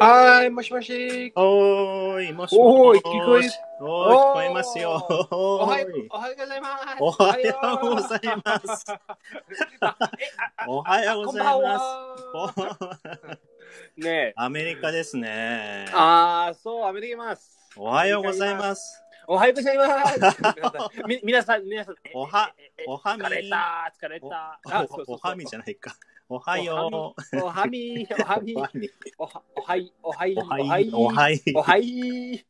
はーい、もしもし。おーい、もしおーいもし。聞こえおーい、聞こえますよ。おはようおーい、おはようございます。おはようございます。おはようございます。す。ねえ。アメリカですね。あー、そう、アメリカいます。おはようございます。おはようございます。み皆さん、皆さん。おはおはみ疲れた、疲れおた。お おはみじゃないか。おはよう。おはみ、おはみ、おはみ。おは、おはい、おはい、おはい。おはい。いおはい。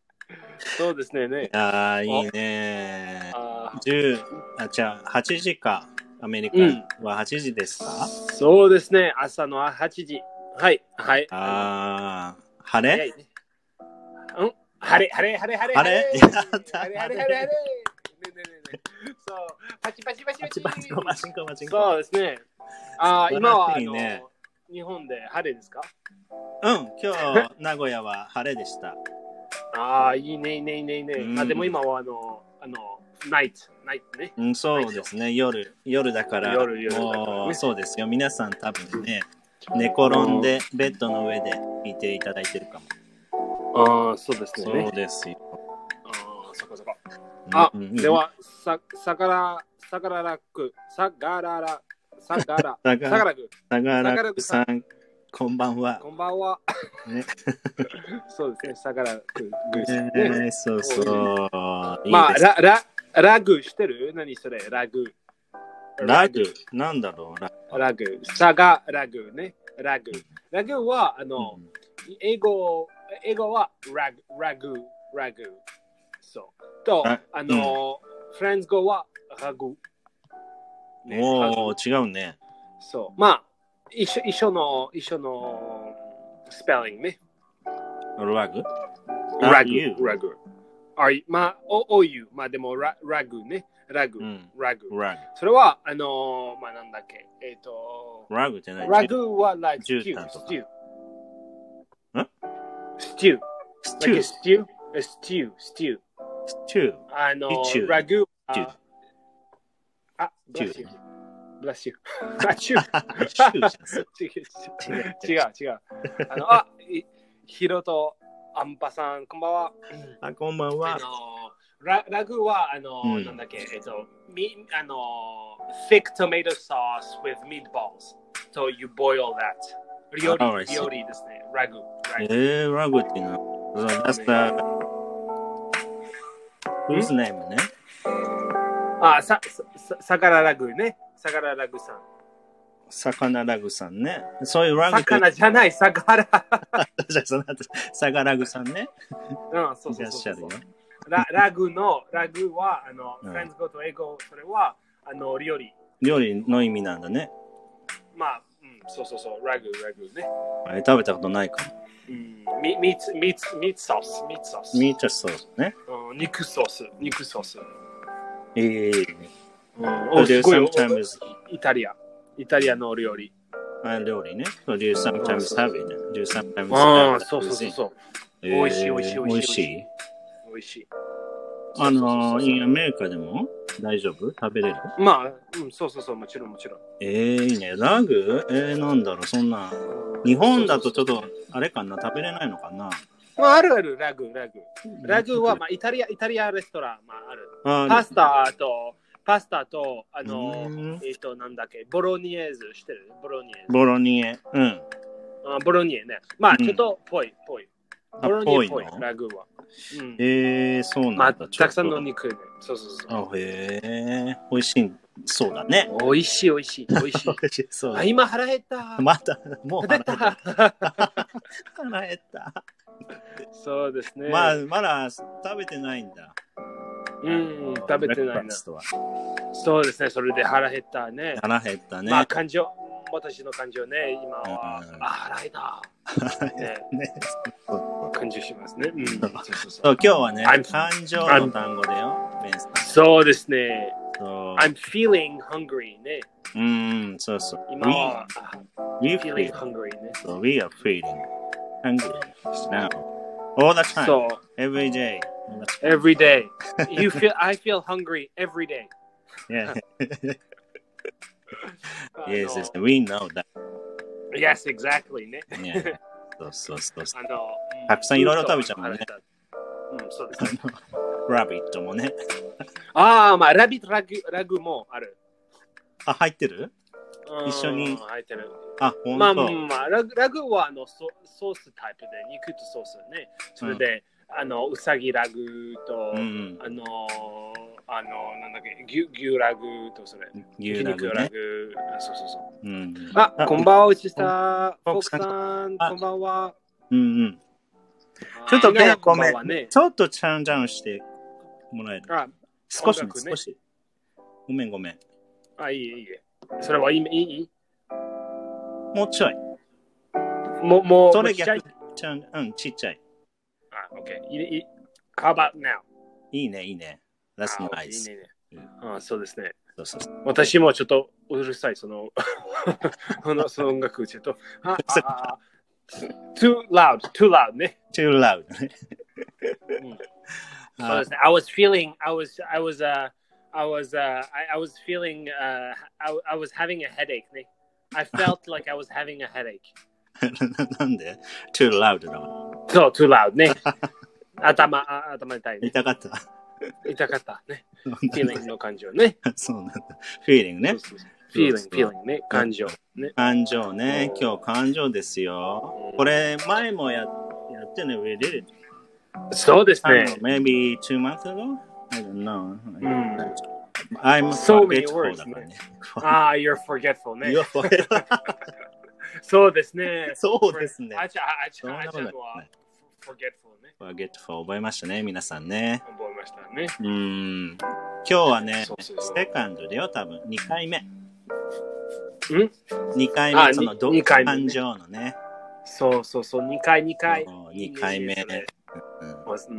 そうですね、ね。やー、いいね。あー10、あ、じゃあ、8時か。アメリカは8時ですか、そうですね、朝の8時。はい、はい。あー、晴れ？ね。うん？晴れ、晴れ、晴れ、晴れ。晴れ？晴れ、晴れ、晴れ。ねねねねそう、パチパチパチパチ。パチパチコパチパチ。そうですね。あー今はあいいねの日本で晴れですか？うん、今日、名古屋は晴れでした。ああ、いいね、いいね、いいね、いいね。うんあでも今はあの、あの、ナイト、ナイトね。うん、そうですね、夜、夜だから、夜夜そうですよ。皆さん多分ね、寝転んでベッドの上で見ていただいてるかも。ああ、そうですそうね。ですよ。あで、は、さ、さから、さかららく、さからら、さか ら、さがさからく、さん、こんばんは。こんばんは。ね そうですね、さからく、ぐえですね。ー、そうそう。まあ、ですラ、ラ、ラグしてる？何それ、ラグ。ラグ、なんだろう、ララグ。さがラグね。ラグ。ラグは、あの、グ。英語、英語はラグ、ラグ、ラグ。とあ、あの、フランス語はラグ。ねおー、違うね。そう。まあ、一緒一緒の、一緒のスペリングね。ラグラグ、ラグ。あいまあ、お、おゆ。まあでもラ、ラグね。ラグう、ん。ラグ。ラそれは、あのまあなんだっけ。えっ、と、グ。ラグじゃない。ラグは毯とか stew. ん stew. スチュー stew? A stew, stew. スチュー。あのシチューラグシチューあ、あ、シチュ you. Bless you. あ、チュー。シューじゃん違う、違う、違う。あの、あ、いヒロとアンパさん、こんばんは。あ、こんばんあは。の、ララグは、あの、うんなんだっけ、えっと、み、あの、thick tomato sauce with meatballs. So you boil that. 料 Oh, I 理、see. 料理ですね。ラグ。ラグえー、ラグっていうのは、that's the, whose name ね？あ、さ、さ、ささからラグね。さからラグさん。魚ラグさんね。そういうラグ魚じゃない、さから。じゃあその後、サガラグさんね。うん、そういそうそうそう。ララグの、ラグは、あの、うんフランス語と英語、それは、あの、料理。料理の意味なんだね。まあ、うん、そうそうそう、ラグ、ラグね。あれ食べたことないかも。うん、ミミーツ、ミーツ、ミーツソース、ミーツソース。ミートソースね。うん、肉ソース、肉ソース。えー、うん、So おいイタリア。イタリアの料理。あ料理ね。So do you sometimes have it? Do you sometimes あ have あ、that そうそうそう cuisine? そう。えー美味しい美味しい美味しい美味しい？美味しい。あの、インアメリカでも？大丈夫？食べれる？まあ、うん、そうそうそう、もちろんもちろん。えー、いいね。ラグ？えー、なんだろう、そんな。日本だとちょっと、あれかな、食べれないのかな？まあ、あるある、ラグ、ラグ。ラグは、まあ、イタリア、イタリアレストラン、まあ、ある。あパスタと、パスタと、あのうん、えっ、と、なんだっけ、ボロニエーズしてる？ボロニエーズ。ボロニエ。うん。あボロニエね。まあ、うんちょっと、ぽい、ぽい。あボロニエっぽいぽいの、ラグは。うん。えー、そうなんだ。まあ、たくさんの肉ね。そうそうそう。あ、へえ、美味しい。そうだね。美味しい、美味しい、美味しい。美味しそうあ、今腹減った。まだ、もう出腹減った。た。腹減った。そうですね。まあ、まだ食べてないんだ。うん、食べてないな。ブレックファストはそうですね、それで腹減ったね。腹減ったね。まあ、感情、私の感情ね、今は、うんあ、腹減った。ね、感じしますね。うん、そうそうそそうう今日はね感情の単語だよ、ベンさん。そうですね。そう I'm feeling hungry ね。うん、そうそう。今は、 We, we feeling feel, hungry ね。 so we are feeling hungry now. All the time, そう、 every day. every day. You feel, I feel hungry every day. Yeah. あの yes, yes, we know that. Yes, exactly ね。ね。そうそうそうそう。あの、たくさんいろいろ食べちゃうもんね うん、そうですね。ラビットもね。ああ、まあ、ラビットラグラグもある。あ、入ってる？うん一緒に入ってる。あ、ほんまあと。まあ、ラグラグはあのソソースタイプで、肉とソースね。それで、あの、うさぎラグと、うんあの、あの、なんだっけ、牛牛ラグとそれ。牛ラグ肉ラね。グ。そうそうそう。うん。あ、あこんばんは、内田。フォークフォークさんこんばんは。うんうん。ちょっとねあごめんね。ちょっとチャンジャンしてもらえる？あ、少しね少し。ごめんごめん。あいいえ、いいえ。それはいいいい？もうちょい。もう、もう、それ逆。ちゃん、うん、ちっちゃい。あ、OK。いいいい How about now? いいね、いいね。That's あ nice. いいねいいねあそうですね。そうそうそう。私もちょっとうるさい、その、そのその音楽、ちょっと、あああ too loud, too loud ね。 too loud ね。そうですね。I was feeling, I was, I was, uh, I was, uh, I, I was feeling, uh, I, I was having a headache ね。I felt like I was having a headache. なんで ?too loud だわ。そう、too loud ね。頭、あ頭痛いね。痛かった。痛かったね。feeling の感情ね。そうなんだ。feeling ねそう。そうそう feeling, feeling ね。感情ね。感情ね。今日感情ですよ。これ前もややってね、we did it. そうですね maybe two months ago? I don't know. ん I'm So many words。ああ、you're forgetful ね You're。forgetful そうですね。そうですね。あちゃ、あちゃ、あちゃは forgetful ね。forgetful 覚えましたね、皆さんね。覚えましたね。うーん。今日はねセカンドだよ、多分。2回目。ん？2回あ目、そのどに二回目ね感情のね。そうそうそう、2回、2回。そう二回目いいねうんそれうん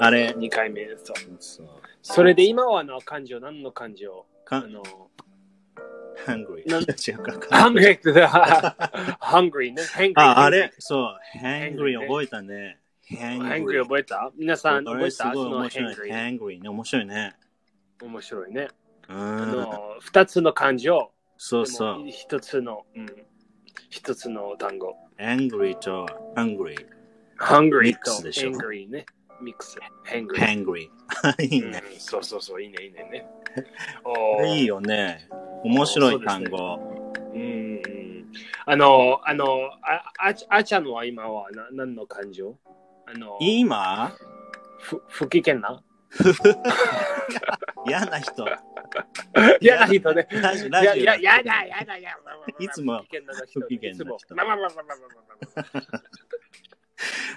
あれ、2回目。そう。そうそれで今はの感情、何の感情？あかの、hungry。なん？違うか。hungry, hungry ね。hungry あ、あれ、そう、hangry hangry ね覚えたね。hungry 覚えた？皆さんこれす覚えたごい面白い。hungry。hangry ね、面白いね。面白いね。うあん。の、2つの感情。そうそう。一つの、うん、一つの単語。angry と hungry。hungry と angry ね。ミックス。hungry。hangry。いいね。うんそうそうそう、いいね、いいね。いい よね。面白い単語。うんうん。あの、あの、あああちゃんは今はな何の感情あの、今？ふ不機嫌な？嫌な人。嫌な人ね。ラジいやいや、ラやだ、やだ、やだ。いつも不機嫌な人。い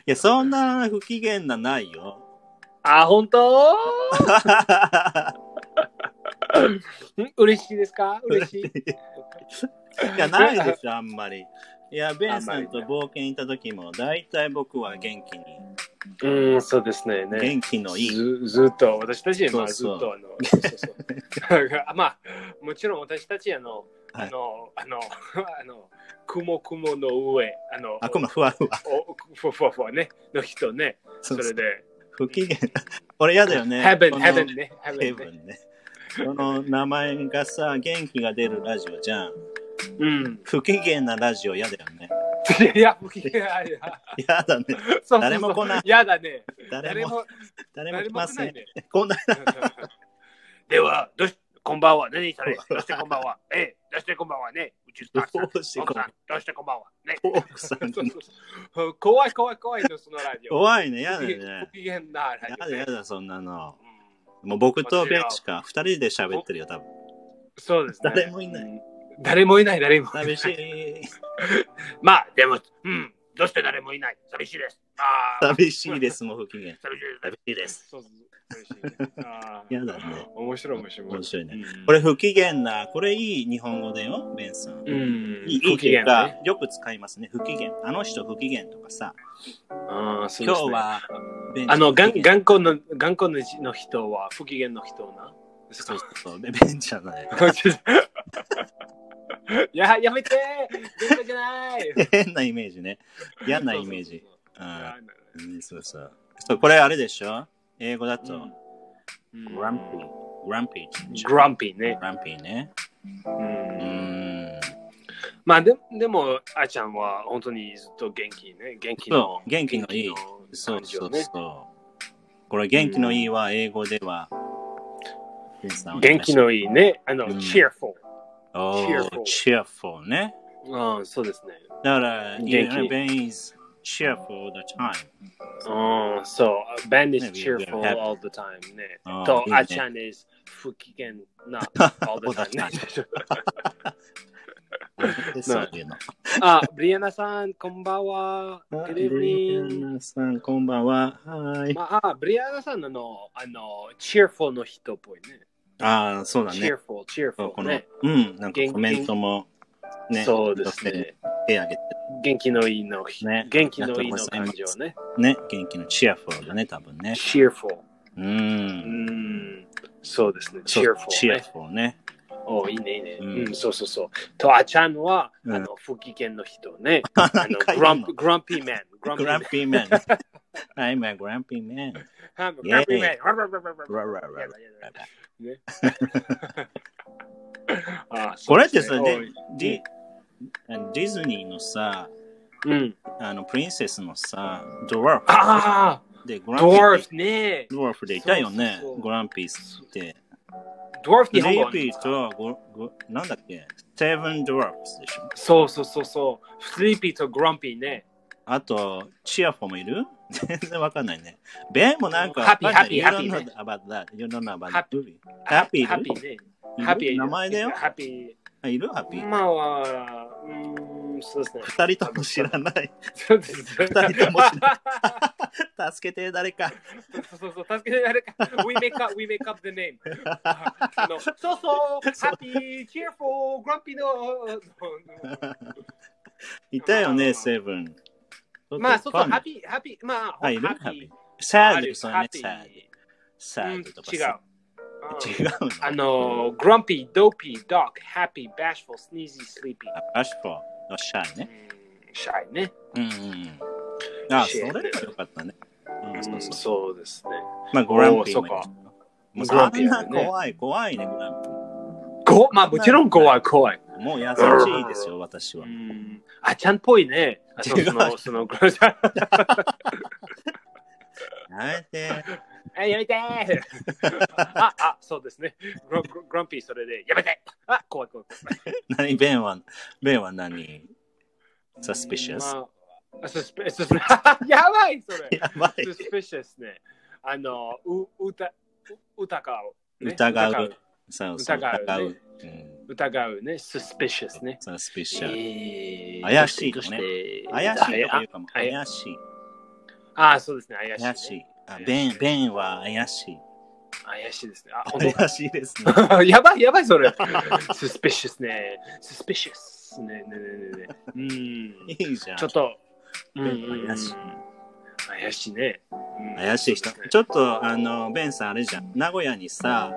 や、そんな不機嫌なないよ。あ、本当？ん 嬉しいですか？嬉しい。いや、ないでしょ、あんまり。いや、ベンさんと冒険行った時も、大体僕は元気に、うん、そうですね。ね元気のいい。ずずっと、私たちはまあずっとあの、そうそうそうまあ、もちろん私たちあの、はいあの、あの、あの、雲雲の上、あの、あ、このふわふわ。おふわふわふわね、の人ね、それで、不機嫌。俺嫌だよね。heaven, heaven ね、ヘ heaven ね。この名前がさ、元気が出るラジオじゃん。うん。不機嫌なラジオ嫌だよね。いや、不機嫌や。嫌だね。そうそうそう誰も来ないやだね。誰も、誰も、来ません。来ないね。では、どうし、こんばんは。何それどうしてこんばんは。ええ、どうしてこんばんはね。うちのどうしてこんばんは奥さん、どうしてこんばんは。ね。奥さん怖い怖い怖いの、そのラジオ。怖いね、嫌だね不。機嫌なラジオね。だ嫌だ、そんなの。もう僕とベンしか二人で喋ってるよ、多分。そうですね。誰もいないうん。誰もいない、誰もいない。寂しい。まあ、でも、うん。どうして誰もいない寂しいです。ああ。寂しいです、もう不機嫌。寂しいです。寂しいです。そうそう寂しいね。あー嫌だね。面白い面白い。面白いねうんこれ不機嫌な、これいい日本語だよ、ベンさん。うん。いい機嫌ね。、よく使いますね、不機嫌。あの人不機嫌とかさ、ああ、そうですね。今日は、ベンあの、頑固の、頑固の人は不機嫌の人な？そうそう、ベンじゃない。い や、やめてない 変なイメージね。嫌なイメージ。そうそうそうこれあれでしょ？英語だと、うんグランピー。グランピーね。グランピーね。うん。まあででも、あちゃんは本当にずっと元気ね。元気の元気のいいそうそう。そう。これ元気のいいは英語では、元気のいいね。あの、うん cheerful。おー cheerful cheerful ね。うん、そうですね。だから、元気 you know, Ben is cheerful all the time. うん、そう。Ben is ね we are cheerful happy. all the time ねあ。ーといい、ねあちゃん is 不機嫌な all the All the time ね。でそういうの。あ、ブリアナさん、こんばんは。Good リ evening. アナさん、こんばんは。はい。まあ、あブリアナさんのあの、あの、cheerful の人っぽいね。 ああ、そうだね。cheerful, そう cheerful このね。、うん、なんかコメントも、ね、そうですね。手挙げて、元気のいいの、ね元気のいいの感情ね。ね、元気のチアフルだね、多分ね。cheerful。う。うんん、そうですね。そう cheerful チアね。フルね。おいいね、いいね。ううんん、そうそうそう。と、あちゃんは、うんあの、不機嫌の人ね。あ あの、グラングランピーマン。ググランピーマン。I'm a grumpy man. グランピーマン。ララララね あこれってさ、ねディディズニーのさ、うん。あの、プリンセスのさ、ドワーフあで、グあ、ランピードワーフね。ドワーフでいたよねそうそうそう、グランピースって。ドワーフスリ日本語ーピーとごご、なんだっけ、セブンドワーフでしょ？そうそうそうそう。スリーピーとグランピーね。あと、チアフォもいる？全然わかんないね。ベンもなんか、ハッピーハッピーハッピ don't ー know about that. You don't know about ハッ the movie. ハッピーハッピーハッピー。名前だよ。ハッピあいる？ハッピー。ー。まあ、うーん、そうですね。二人とも知らない。そうです。二人とも知ら助けて、誰か。そうそうそう、助けて誰か。We make up, we make up the name. あのそうそう、happy, cheerful, grumpy の。いたよね、セブン。まあ、そうそう、ファン happy, happy, まあ、あいる happy。サード、そうね、happy サード。サうんードとか違う。違うの？あの、grumpy, dopey, dark, happy, bashful, sneezy, sleepy. アッシュフォー、シャイね。うんシャイね。うんうん。あ、それはよかったね。うん、そうですね。まあ、グランピーそうかもう怖い、怖いね、グランピごまあ、もちろん怖い、怖い。ー。もう優しいですよ、私はう。んあ、ちゃんっぽいね。あ違うその、その、やめて。あ、やめてー あ、あ、そうですね。グラグラグランピーそれで、やめてあ、怖い怖い怖い。何、ベンは、ベンは何 ?suspicious? まあ、サスペサスやばいそれ。やばい。suspicious ね。あの、う、うた、う疑う、ね。疑う疑う。そうそう、疑うね疑う。うん疑うね。suspicious ね。suspicious。えー怪しいどうねして怪しいとか言うかも。あ怪しい。あ、そうですね。怪しい、ね。怪しい。あベン、ベンは怪しい。怪しいですね。あ、本怪しいですね。当 やばい、やばい、それ。suspicious ね。suspicious ね。ねねねね。うん。いいじゃん。ちょっと、うん怪しい。怪しいね。うん怪しい人。ちょっと、あの、ベンさんあれじゃん。名古屋にさ、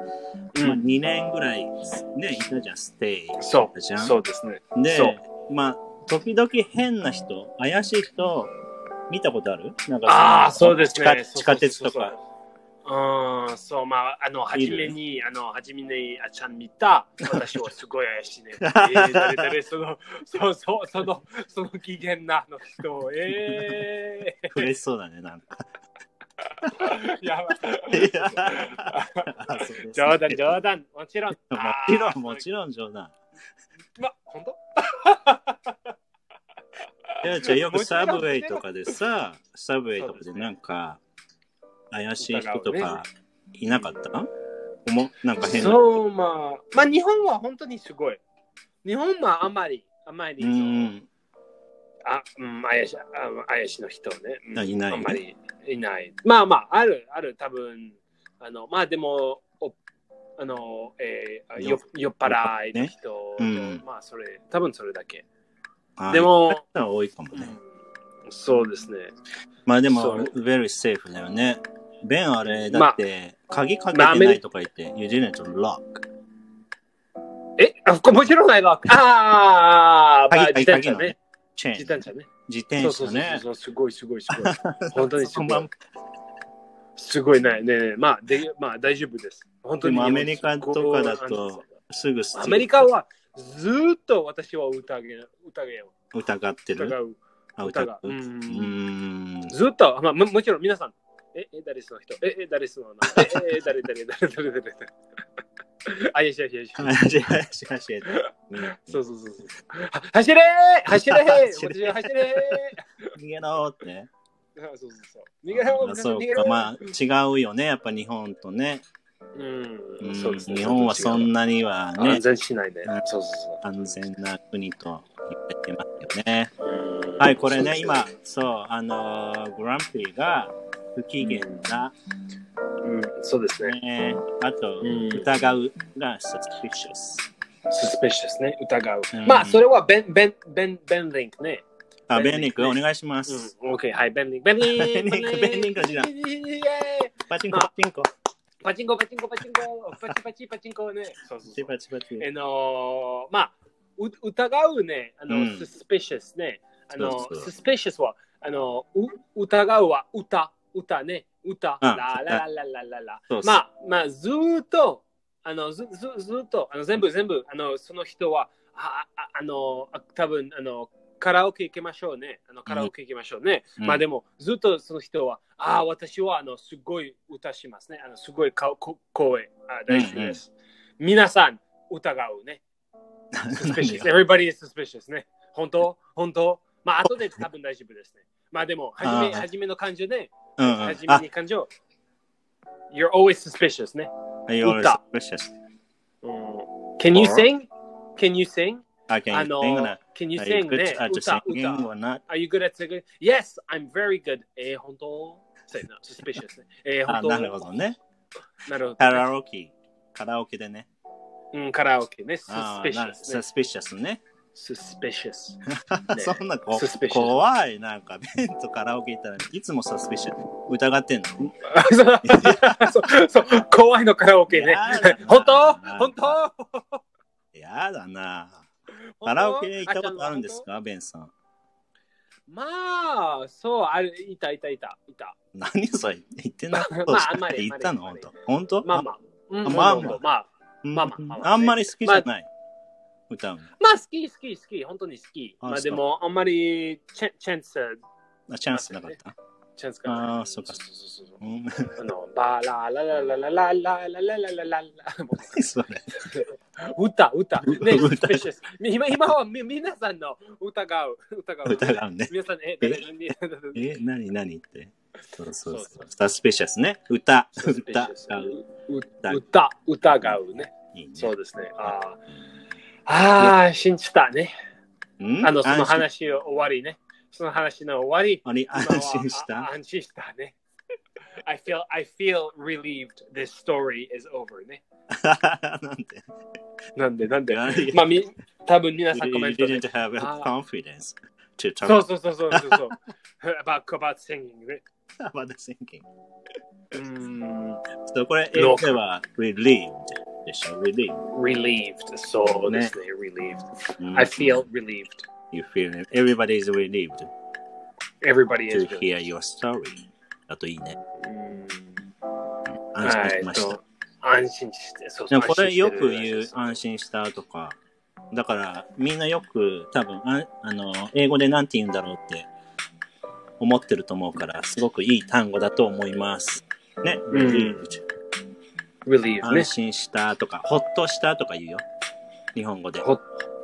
うんまあ、2年ぐらいね、いたじゃん、ステイ。そう、じゃんそうですね。でそう、まあ、時々変な人、怪しい人、見たことある？なんかああ、そうですね。地下地下鉄とか。うん、そう、まあ、あの、初めに、あの、初めに、あちゃん見た、私はすごい怪しいね。えー、誰誰、その、そうそう、その、その機嫌なの人、え嬉しそうだね、なんか。ー、やばい。冗談、冗談、もちろん。もちろん、もろちろん冗談。ん。ま、本当？いや、じゃあよくサブウェイとかでさ、サブウェイとかでなんか、怪しい人とかいなかった？おもなんか変な。そう、まあ、まあ、日本は本当にすごい。日本はあまり、あまりうの、ん。あ、うん、怪しい、あ怪しいの人ね。うんあいないあんまりいない。まあまあ、ある、ある、多分あの、まあでも、おあの、えー、よ酔っ払いの人と、うんまあそれ、多分それだけ。あでも、多いかもね。うんそうですね。まあでも very safe だよね。ベンあれ、だって、鍵かけてないとか言って、You didn't lock. え、あこもちろんないわ。ああ、まあ、自鍵鍵の転車ね。チェーン。自転車ね。自そうそうそう転車ね。そう、すごいすごいすごい。本当にすそこまごい。すごいね。ねねまあ、で、まあ大丈夫です。本当に。でもアメリカとかだとすぐアメリカはずーっと私は疑う。疑う。疑ってる？疑う。あ、疑う。疑う。ううーん。ずっと、まあ、ももちろん皆さん、え、え、誰その人？え、え、誰その名前？え、え、誰、誰、誰、誰、誰、誰。あ、よしよしよし。話話話してそうそうそうそう。は走れー走れー走れ私は走れ逃げろって。そうそうそう。逃げろあそうか、まあ違うよね、やっぱ日本とね。うんうんそうですね。日本はそんなにはね安、全しないねうん。そうそう安全な国と言われてますよね。そう。はい、これね、今、そう、あのーグランプリが不機嫌な、うん、そうですね。ね、あと、うん疑うが suspicious。suspicious ね。疑うう。んまあ、それはベン、ベン、ベン、ベンリンクね。あ、ベンリンク、お願いします。うん、OK、はい、ベンリンク。ベンリンク。ベンリンクベンリンクだイエーイパチンコ、パチンコ。パチンコ、パチンコ、パチンコ。パチパチ、パチンコね。そうそうそう。パチパチ。あのー、まあ、う疑うね、あの、うん suspicious ね。あの、そうそう suspicious は、あの、う疑うは歌、歌ね。歌。あララララララそうそうまあ、まあ、ずーっと、あの、ずずずーっと、あの全部全部、あの、その人は、あああの、あ多分あの、カラオケ行きましょうね。あのカラオケ行きましょうね。うんまあでも、ずっとその人は、ああ、私はあのすごい歌しますね。あのすごい顔こ声あ大好きです。皆さん、疑うね。suspicious. Everybody is suspicious ね。本当？本当？まあ、後で多分大丈夫ですね。まあでも、はじめ、あーはじめの感情ね。うんうん。はじめに感情。You're always suspicious ね。あ、you're 歌 suspicious. うん Can you sing? Can you sing? I can あの? Can you sing ね歌、歌。Are you good at singing? Yes, I'm very good. えー、本当 suspicious ね。えー、あ、本当なるほどね。なるほどカラオケ。カラオケでね。うん、カラオケね。suspicious ね。suspicious ね。Suspicious ねそんなこ怖い。なんか、ベンとカラオケ行ったらいつも suspicious。疑ってんの？そうそう、怖いのカラオケね本当？本当？やだな。カラオケ行ったことあるんですかベンさん？まあ、そう、ある、いたいたいた、いた。何それ言ってないこと まああんまり言ったの？本当？本当まあまあ。うんあまあまあまあまあ。うんまあまあまあまああんまり好きじゃない。歌うの？まあ、好き、好き、好き、本当に好き。まあ、あそうでも、あんまりチャチャンス、あチャンスなかった？チャンスが。あーそうかそうそうそううん。あの、バラララララララララララララそれ。歌、歌。ね、歌今今はみ皆さんの疑う。疑う。疑うね。皆さん、え、え誰にえ、何何って。そうそうそそうう。サスペシャスね。歌。歌。ルう歌、歌、疑うね。いいね。そうですね。あーあー、信じたね。うんあの、その話を終わりね。その話の終わり。安心したあ安心したね。I feel, I feel relieved this story is over ね。なんでなんで、なんで。まあ、み、多分皆さん You コメントで didn't。have あ confidence to talk そうそうそうそうそう。about, about singing ね。about the thinking. うーん。そうこれ、英語では relieved でしょ relieved. relieved. そうですね。relieved. うん I feel relieved. You feel it. Everybody is relieved Everybody to is relieved. hear your story. だといいね。安心しました。安心して、そうでもこれよく言う安心したとか。だからみんなよく多分ああの英語でなんて言うんだろうって思ってると思うからすごくいい単語だと思います。ね。ん relieved ね安。心したとか、ほっとしたとか言うよ。日本語で。ほ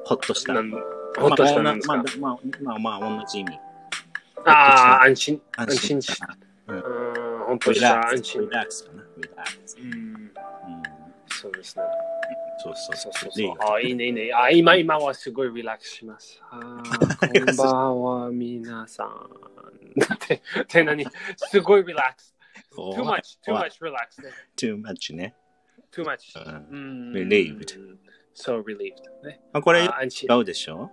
ほっとした。ほっとしたなんですか？まあ、まあ、まあ、まあ、まあ、同じ意味。ああ、安心。安安心し。たた。うーん、本当リした。安心リ。ラックスかな。リラックス。うん、うん。そうですね。そうそうそうそうリそう。あいいね、いいね。あ今、今はすごいリラックスします。あー こんばんは、皆さん。って、って何すごいリラックス。Too much, too much relax ね。too much ね。too much. うんうん relieved. So relieved. ね。あこれあ安心。違うでしょん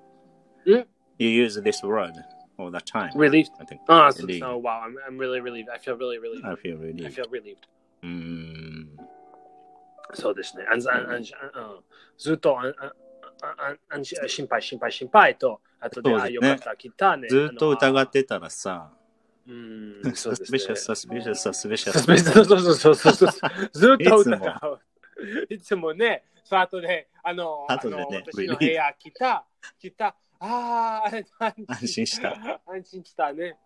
?You use this word all the time. relieved. I think. あ、そう relieved. oh, wow, I'm, I'm really relieved. I feel really relieved. I feel I relieved. feel relieved. うーん。そうですね。あんあんあんずっとあんあんあん心配、心配、心配と、あとで、あ、よかった、来たね。ずっと疑っってたらさ、うん、そうですね。suspicious, suspicious, suspicious. そうそうそうそうそう。ずっと疑う。いつもね、そう後で、あの、後でねあの私の部屋来た、来た、ああ、安心した。安心したね。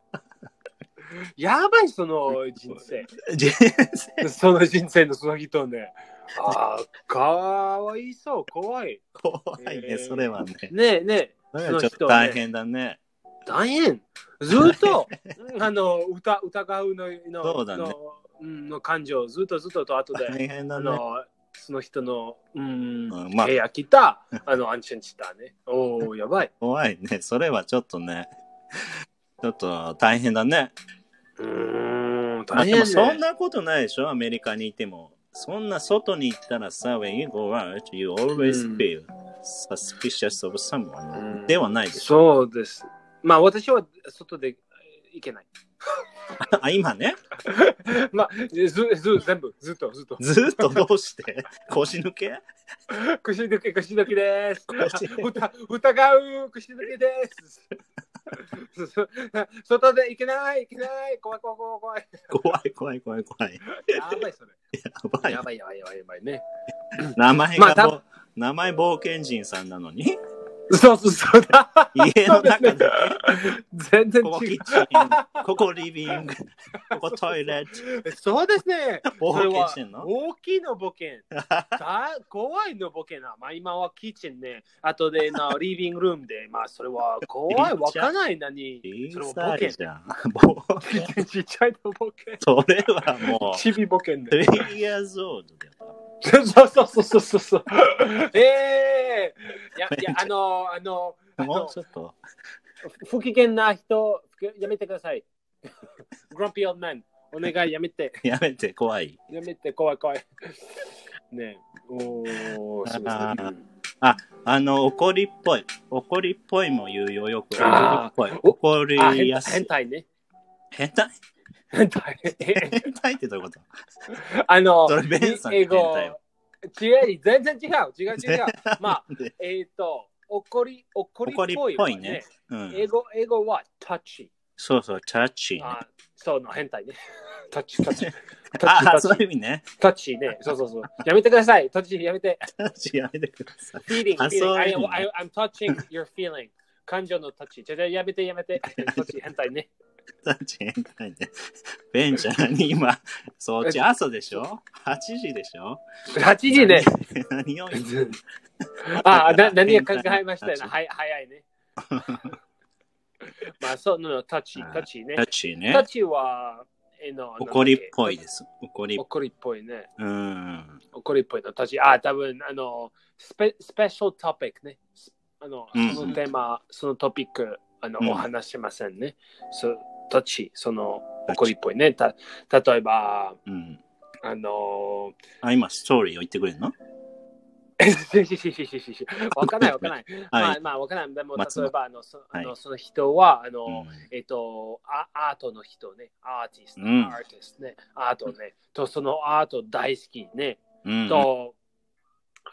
やばい、その人生。人生その人生のその人ね。ああ、かわいそう、怖い。怖いね、えーそれはね。ねえねえ、それはちょっと大変だね。大変。ずっと、あの、歌疑うののそうだねの,、うん、の感情、ずっとずっとと後で、大変だね。あの、その人の、うん、うんまあ部屋来た、あの、安心したね。おお、やばい。怖いね。それはちょっとね、ちょっと大変だね。うーん、まあ大変ね。でもそんなことないでしょアメリカにいても。そんな外に行ったらさ、when you go out, you always うん feel suspicious of う someone. んではないでしょ。そうです。まあ、私は外で行けない。あ、今ね？まあ、ず、ず、全部、ずっと、ずっと。ずっとどうして？腰抜け？串抜け、串抜けです。疑う串抜けです。外で行けない、行けない、怖い怖い怖い怖い。怖い怖い怖い怖い。やばい、それ。やばいや。ばい、やばい、やばい、やばいね。名前まあ名前冒険人さんなのに、そうそうそうだ。家の中で、全然ここキ違ッチン、ここリビング、ここトイレット、う。そうですね。冒それは険してんの？大きいの冒険。だ怖いの冒険な。まあ今はキッチンね。あとでな、リビングルームで。まあそれは怖い。わかんないなに。それ。じゃん。ちっちゃいの冒険。それはもチビ冒険う、で。3 years old だよ。そうそうそうそうそうそう。ええいや、いや、あの、あの、あもうのちょっと、不機嫌な人、やめてください。Grumpy old man、お願いやめて。やめて、怖い。やめて、怖い怖い。ねえ。おー、すごいあーあの、怒りっぽい。怒りっぽいも言うよ、よく。怒りあっぽい。お怒りあ、変やすい。変態ね。変態？変態。変態ってどういうこと？あのそれベンさんの英語。違う、全然違う、違う、違う。まあ、で？えっ、と、怒り、怒りっ怒りっぽい、ぽいね。。うん。英語、英語はタッチ。そうそう、タッチね。あ、そうの変態ね。タッチ、タッチ。タッチ、ああ、タッチそういう意味ね。タッチね。そうそうそう。やめてください。タッチやめて。タッチやめてください。feeling, あ feeling. I, I, I'm touching your feeling. 感情のタッチ。じゃじゃやめてやめて。タッチ変態ね。タッチ変態ね。ベンちゃん、今、そっち朝でしょ ?8 時でしょ？8時ね。何を言ってんのあ、な何が考えましたよタッチはい早いね。まあ、そうのタッチ、タッチねタ。ッチね。チは、えの、怒りっぽいでです。怒り。怒りっぽいね。うん。怒りっぽいのタッチ。あ、多分あの、スペスペシャルトピックね。あの、うんそのテーマ、そのトピック、あの、うんお話しませんね。そう、タッチ、その、怒りっぽいね。た例えば、うん。あの、あ、今、ストーリーを言ってくれるの？しししししししわかんないわかんない。ま あはい。まあわかんない。でも例えばあのそあはいのその人はあの、うんえっとアアートの人ね、アーティスト、うんアーティストね、アートね、とそのアート大好きね、うん。と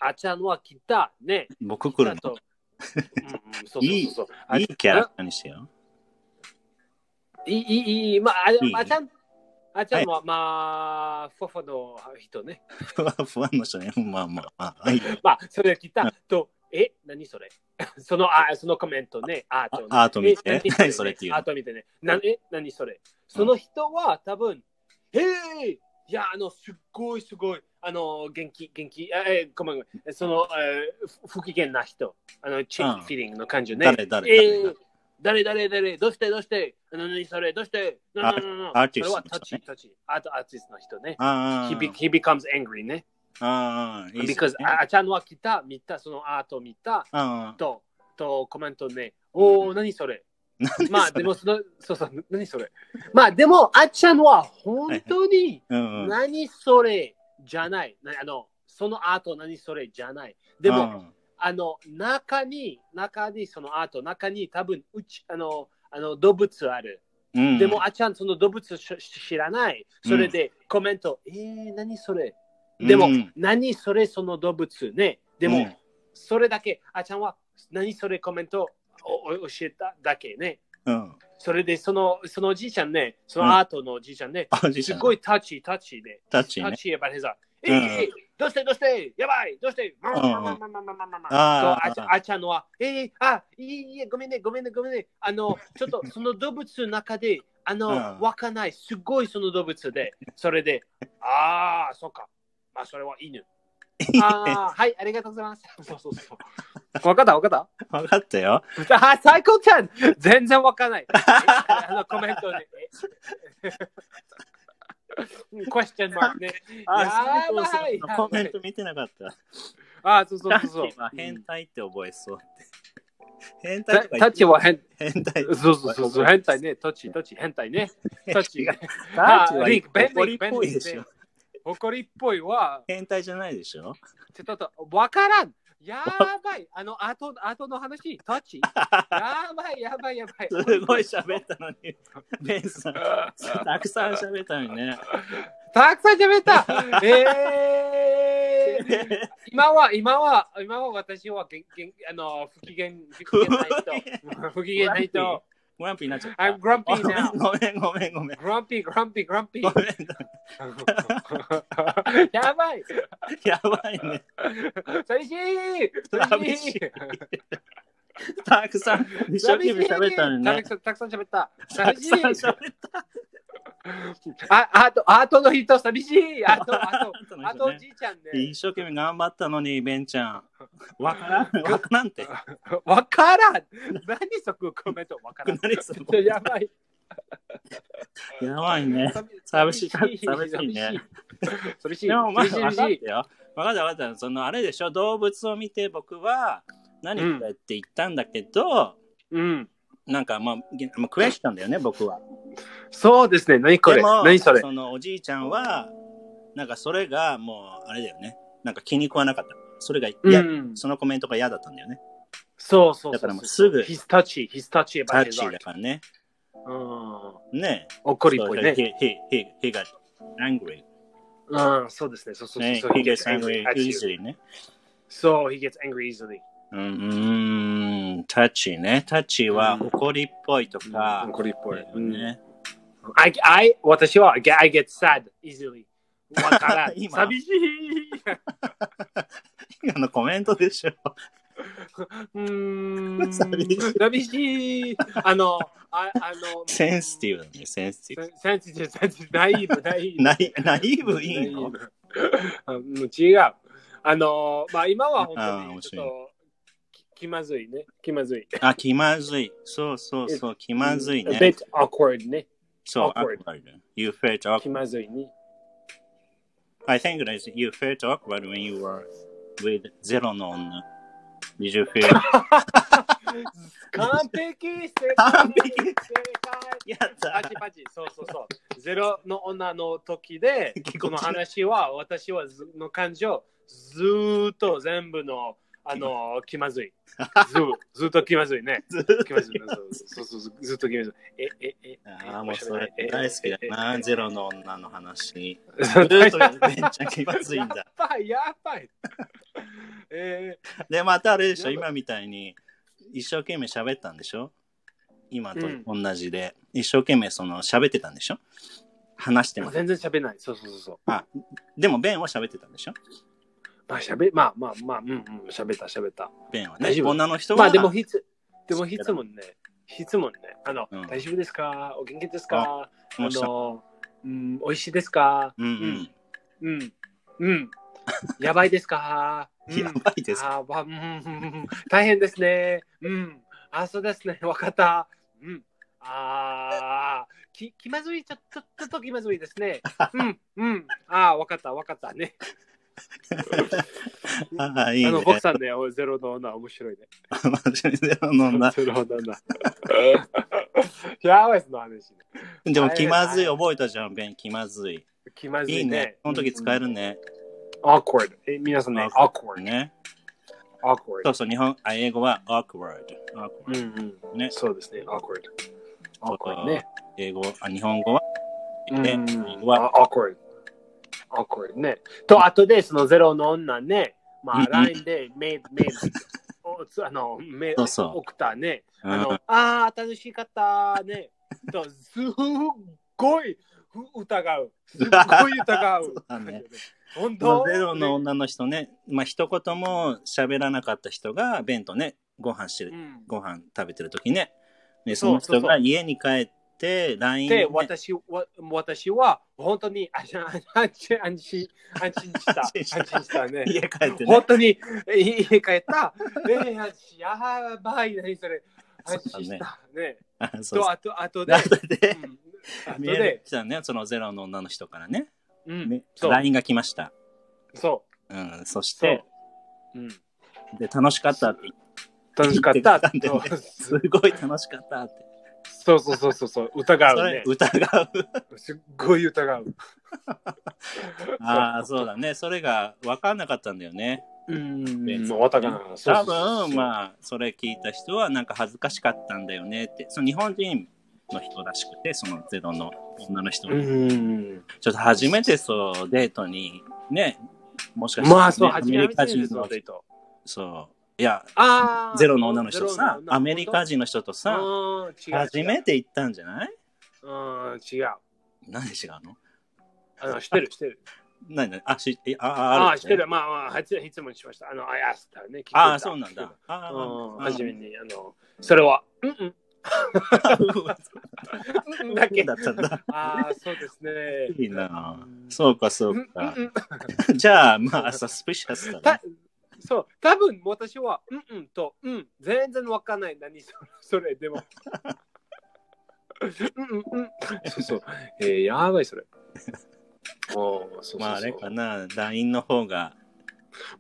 あちゃんは来たね、僕来るの？来たと。うんうん、そうそうそうそう。あいいキャラクターにしてよ。いいいいいい、まああいいあちゃんあちゃんは、まあフォフォの人ね。ふわふわの人ね。まあまあまあ。いい。よまあそれ来た。うん。と、え、何それ？そのあそのコメントね、アートね、あアート見てえ何それ？っていうの？アート見てね。なえ、何それ？その人は多分、へえい！や、あの、すっごいすごい、あの、元気、元気、え、ごめんごめん、その、えー不不機嫌な人、あの、チッうん。クフィーリングの感じね。誰誰？えー誰誰誰誰どうしてどうして何それどうしてアーティストそれはタッの人ねチタッチアートアーティストの人ね。あ He, becomes angry ね。あー。いいです because ねああちゃんは来た、見た、そのアート見た、と、とコメントね。おお、何それまあでもその、そうそう、何それまあでも、あっちゃんは本当に。何それじゃない。なあの、そのアート何それじゃない。でも、あの、中に、中にそのアート、中に多分、うち、あの、あの動物ある。うん、でも、あっちゃんその動物し知らない。それでコメント、えー、何それ？でも、うん何それ？その動物。ね。でも、うん。それだけ、あっちゃんは何それ？コメントをお教えただけ。ね。うん。それで、その、そのおじいちゃんね、そうん。のアートのおじいちゃんね、あ、おじいちゃん。すごいタッチ、タッチで、タッチね。タッチ about his art. ええどうしてどうしてやばいどうしてあああああああ。あちゃあは、ええあ、いいいえ、ごめんね、ごめんね、ごめんね。あの、ちょっと その動物の中で、あの、わかない、すごいその動物で、それで、ああ、そっか。まあ、それは犬。ああ、はい、ありがとうございます。そうそうそう。わかった分かった？分かったよ。あ、イコちゃん全然わかんない。あのコメントで。クエスチョンマークね。あやばいそうそうコメント見てなかった。あ、そうそうタそう変態って覚えそうって。変タ態とかタッチは変変態。そうそうそうそう、変態ね。タッチ、タッチ、変態ね。タッチ。タッチはリンク、ベンリンク、ベンリンクぽいでしょ。。怒りっぽいは、変態じゃないでしょちょっと、わからん。やばい。あの、あと、あとの話、タッチ？やばい、やばい、やばい。すごい喋ったのに、ベンさん、たくさん喋ったのにね。たくさん喋った。えー、今は、今は、今は私はげんげんあの不機嫌、不機嫌ないと。不機嫌ないと。グランピーになっちゃった。I'm grumpy now. ごめんごめんごめん。grumpy, grumpy, grumpy. ごめん。やばい。やばいね。寂しい寂しいたくさん、一生懸命喋ったのにね。たくさん喋った。たく寂しいさん喋った。あ、あと、あとの人寂しい。あと、あと、あとおじいちゃんね。一生懸命頑張ったのに、ベンちゃん。わからん。わからんって。わからん。何そこコメントわからん。何そこやばい。やばいね。寂しい寂しいね。寂しい。でもまあ、寂しい分かった寂しいよ。分かった分かった。そのあれでしょ、動物を見て僕は何これって言ったんだけど、うん。なんかまあ、げまあ、クエスチョンだよね、僕は。そうですね。何これ？何それ？そのおじいちゃんは、なんかそれがもう、あれだよね。なんか気に食わなかった。それが嫌、うんそのコメントが嫌だったんだよね。そうそう。だからもうすぐ touchy. He's touchy タ about ッ his チー art. だからね。うん。ね怒りっぽいね。He, he, he, he got angry. うん、そうですね。そうそうそうね、he gets angry easily ね。そう、he gets angry easily. うん、タッチーね。タッチーはうん怒りっぽいとか、怒りっぽい。うんね。I, I, 私は I get, I get sad easily. わから 寂しい。今のコメントでしょ。うーん。寂しい。あの、ああの、センシティブだね、センシティブ。センシティブ、センシティブ、ナイーブ、ナイーブ。ナイーブいいの違う。あの、まあ今は本当にちょっとき気まずいね。気まずい。あ、気まずい。そうそうそう、気まずい A ね。bit awkward ね。そう、awkward. You felt 気 awkward. まずいね。I think that you felt awkward when you were with zero の女。Did you feel? 完璧正完解璧正解やったパチパチ、そうそうそう。ゼロの女の時でぎ、この話は、私はずの感情、ずーっと全部の、あの、気まずい。ず ずっと気まずいね。ずっと気まずい。そうそうそう、ずっと気まずい。え、え、え、ああ、もうそれえ大好きだえな、ゼロの女の話。えずっとベンちゃん気まずいんだ。やばい、やばい。えで、またあれでしょ、今みたいに一生懸命喋ったんでしょ？今とうん同じで、一生懸命その喋ってたんでしょ？話してー、ます。全然喋んない。そうそうそうそう。でも、ベンは喋ってたんでしょ？まあ、喋、まあまあまあ、うんうん、喋った、喋った。ベンはね大。丈夫女の人は、まあでも、ひつ、でも質問ね、質問ね、あの、うん大丈夫ですか？お元気ですか？あの、うん、美味しいですか？うんうん。うん、うん。やばいですか、うん、やばいですか？あーわうんうんうん大変ですね。うん。あ、そうですね。わかった。うん。ああ、き気まずい、ちょっと、ちょっと気まずいですね。うん、うん。ああ、わかった、わかったね。あ あ、いいねあの、。僕さんね、おゼロの女、面白いね。ゼロの女。ゼロの女。やばいっすの話ね。でも、気まずい覚えたじゃん、ベン。気まずい。気まずいね。いいね。その時使えるね。awkward。え、皆さんね、awkward。ね。awkward そ。うそう、日本、あ英語は awkward。うん awkward うん。ねそうですね、awkward。awkward ね。英語、あ日本語は、うんね英語は、あ awkward。Awkward ね。と、あとで、そのゼロの女ね、まあ、うんうん LINE でメール、メール、おつあの、メールそうそう送ったね。うんあの、あー、楽しかったね。と、すっごいふ疑う。すっごい疑うそう。だね本当？ゼロの女の人ね、まあ一言も喋らなかった人が、ベンとね、ご飯してる、うんご飯食べてる時ね。で、その人が家に帰って、LINE で、で、私は、私は、本当に、あ安心、安心、安心した。安心したね。家帰ってね本。当に、え家帰った。えー、やばい、何それ。安心した。ね。あと、あと、あとで、あとメールで、来たね、そのゼロの女の人からね。うん LINE が来ました。そうん、そして、。うん。で、楽しかったって楽しかった。言ってすごい楽しかったって。そうそうそうそうそう。疑そうれね。疑う。すっごい疑う。ああ、そうだね。それが分かんなかったんだよね。うんベンさんもうわたかな。そう多分、まあ、それ聞いた人は、なんか恥ずかしかったんだよねって。その日本人の人らしくて、そのゼロの女の人。ちょっと初めてそう、デートに、ね、もしかして、まあ、そう、ね初めてのデート。そう。いや、あゼロの女の人と？さアメリカ人の人とさ。初めて行ったんじゃない？うん、違う。なんで違うの？あの、してる、してる。何何？あ、し、えあ、あ、ああ、るしてる。まあまあ、初質問しました。あの、あやしたね。ああ、そうなんだ。。あうん、あ、初めに、あの、それは、うんうん。うんだけだ。ったんだ。ああ、そうですね。いいなそうか、そううんか。じゃあ、まあ、サスピシャスだたね。そう、多分私は、うんうんと、うん、全然わかんない。何それ、それでも。うんうんうん。そうそう。えー、やばい、それ。おーそうそうそうまあ、あれかな、LINE の方が、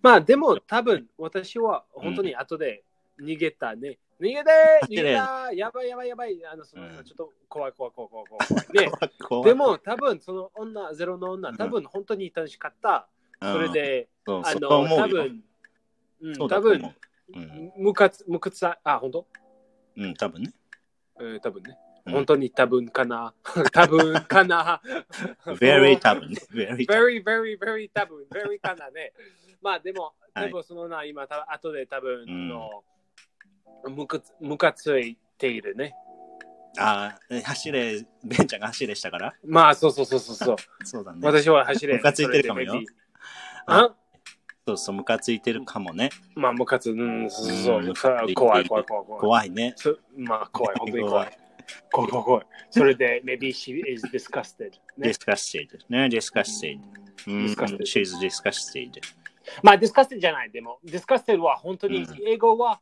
まあでも多分私は本当に後で逃げたね。逃げて逃げたやばいやばいやばいあのそのうんちょっと怖い怖い怖い怖い怖い怖い。ね。怖いで、も多分その女、ゼロの女、多分本当に楽しかった。うんそれ、で、そうあの、思うよ。多分、うん、多分、うんむかつ、むかつさ、あ、本当？うん、多分ね。えー多分ね。うん本当に多分かな。多分かな。very 多分ね。very very, very, very 多分、very かなね。まあでも、はいでもそのな、今、た後で多分うんの、むかつ、むかついているね。ああ、走れ、ベンちゃんが走れしたから？まあ、そうそうそうそうそう。だね。私は走れ。ムカついてるかもよあ？そうそう、ムカついてるかもね。まあ、ムカつ、うん、そうそううんさ怖い、怖い、怖い、怖い。怖いね。そまあ、怖い、本当に怖い。怖い、怖い、怖い。それで、maybe she is disgusted. ね。disgusted. ね、disgusted. うん、disgusted she's disgusted. まあ、disgusted じゃない。でも、disgusted は本当にうん英語は